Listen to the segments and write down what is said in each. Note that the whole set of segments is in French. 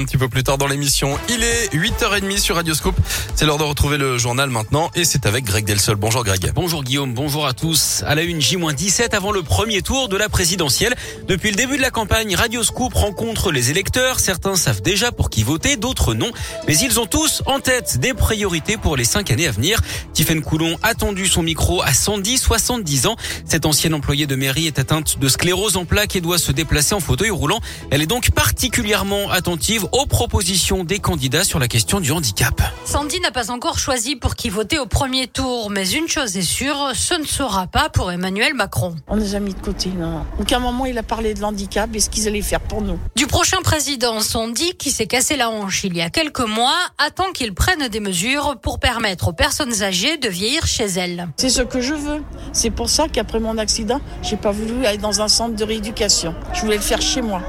Un petit peu plus tard dans l'émission, il est 8h30 sur Radioscope. C'est l'heure de retrouver le journal maintenant et c'est avec Greg Delsol. Bonjour Greg. Bonjour Guillaume, bonjour à tous. À la une J-17 avant le premier tour de la présidentielle. Depuis le début de la campagne, Radioscope rencontre les électeurs. Certains savent déjà pour qui voter, d'autres non. Mais ils ont tous en tête des priorités pour les cinq années à venir. Tiffaine Coulon a tendu son micro à 110, 70 ans. Cette ancienne employée de mairie est atteinte de sclérose en plaques et doit se déplacer en fauteuil roulant. Elle est donc particulièrement attentive aux propositions des candidats sur la question du handicap. Sandy n'a pas encore choisi pour qui voter au premier tour, mais une chose est sûre, ce ne sera pas pour Emmanuel Macron. On ne les a mis de côté, non. Aucun moment il a parlé de l'handicap et ce qu'ils allaient faire pour nous. Du prochain président, Sandy, qui s'est cassé la hanche il y a quelques mois, attend qu'il prenne des mesures pour permettre aux personnes âgées de vieillir chez elles. C'est ce que je veux. C'est pour ça qu'après mon accident, j'ai pas voulu aller dans un centre de rééducation. Je voulais le faire chez moi.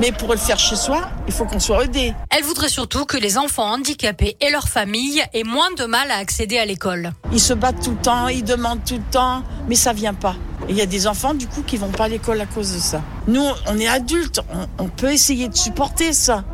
Mais pour le faire chez soi, il faut qu'on soit aidé. Elle voudrait surtout que les enfants handicapés et leurs familles aient moins de mal à accéder à l'école. Ils se battent tout le temps, ils demandent tout le temps, mais ça vient pas. Il y a des enfants du coup qui vont pas à l'école à cause de ça. Nous, on est adultes, on, on peut essayer de supporter ça,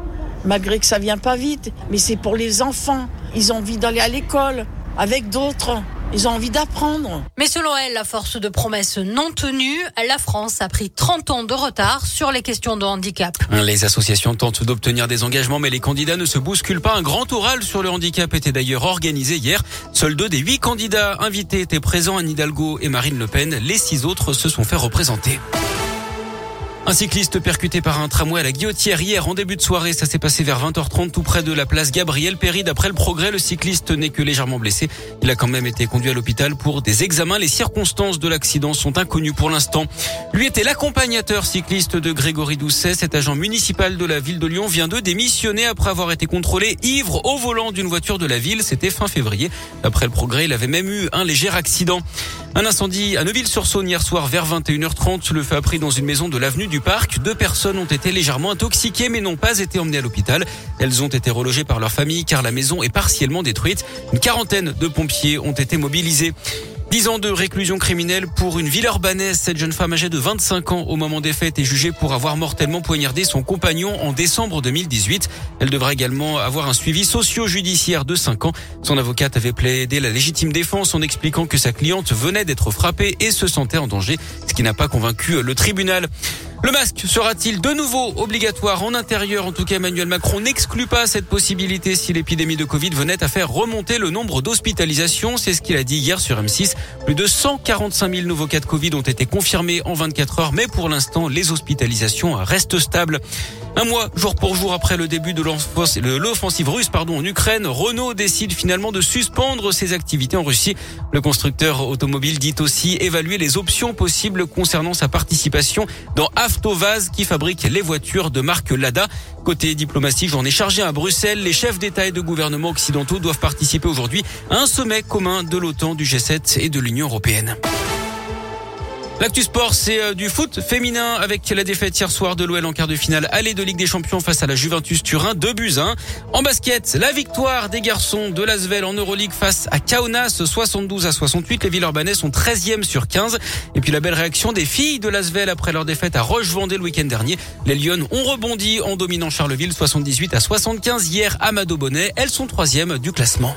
malgré que ça vient pas vite. Mais c'est pour les enfants. Ils ont envie d'aller à l'école avec d'autres. Ils ont envie d'apprendre. Mais selon elle, la force de promesses non tenues, la France a pris 30 ans de retard sur les questions de handicap. Les associations tentent d'obtenir des engagements, mais les candidats ne se bousculent pas. Un grand oral sur le handicap était d'ailleurs organisé hier. Seuls deux des huit candidats invités étaient présents, Anne Hidalgo et Marine Le Pen. Les six autres se sont fait représenter. Un cycliste percuté par un tramway à la Guillotière hier en début de soirée. Ça s'est passé vers 20h30 tout près de la place Gabriel Péry. D'après le progrès, le cycliste n'est que légèrement blessé. Il a quand même été conduit à l'hôpital pour des examens. Les circonstances de l'accident sont inconnues pour l'instant. Lui était l'accompagnateur cycliste de Grégory Doucet. Cet agent municipal de la ville de Lyon vient de démissionner après avoir été contrôlé ivre au volant d'une voiture de la ville. C'était fin février. D'après le progrès, il avait même eu un léger accident. Un incendie à Neuville-sur-Saône hier soir vers 21h30. Le feu a dans une maison de l'avenue du Parc. Deux personnes ont été légèrement intoxiquées mais n'ont pas été emmenées à l'hôpital. Elles ont été relogées par leur famille car la maison est partiellement détruite. Une quarantaine de pompiers ont été mobilisés. 10 ans de réclusion criminelle pour une ville urbanaise. Cette jeune femme âgée de 25 ans au moment des faits est jugée pour avoir mortellement poignardé son compagnon en décembre 2018. Elle devra également avoir un suivi socio-judiciaire de 5 ans. Son avocate avait plaidé la légitime défense en expliquant que sa cliente venait d'être frappée et se sentait en danger, ce qui n'a pas convaincu le tribunal. Le masque sera-t-il de nouveau obligatoire en intérieur En tout cas, Emmanuel Macron n'exclut pas cette possibilité si l'épidémie de Covid venait à faire remonter le nombre d'hospitalisations. C'est ce qu'il a dit hier sur M6. Plus de 145 000 nouveaux cas de Covid ont été confirmés en 24 heures, mais pour l'instant, les hospitalisations restent stables. Un mois, jour pour jour après le début de l'offensive russe pardon, en Ukraine, Renault décide finalement de suspendre ses activités en Russie. Le constructeur automobile dit aussi évaluer les options possibles concernant sa participation dans Avtovaz qui fabrique les voitures de marque Lada. Côté diplomatique, j'en ai chargé à Bruxelles. Les chefs d'État et de gouvernement occidentaux doivent participer aujourd'hui à un sommet commun de l'OTAN, du G7 et de l'Union européenne. L'actu sport, c'est du foot féminin avec la défaite hier soir de l'OL en quart de finale aller de Ligue des Champions face à la Juventus Turin, 2 buts 1. En basket, la victoire des garçons de Lasvel en Euroleague face à Kaunas, 72 à 68. Les Villeurbanais sont 13e sur 15. Et puis la belle réaction des filles de Lasvel après leur défaite à Roche-Vendée le week-end dernier. Les Lyonnes ont rebondi en dominant Charleville, 78 à 75 hier à Mado Bonnet. Elles sont troisième du classement.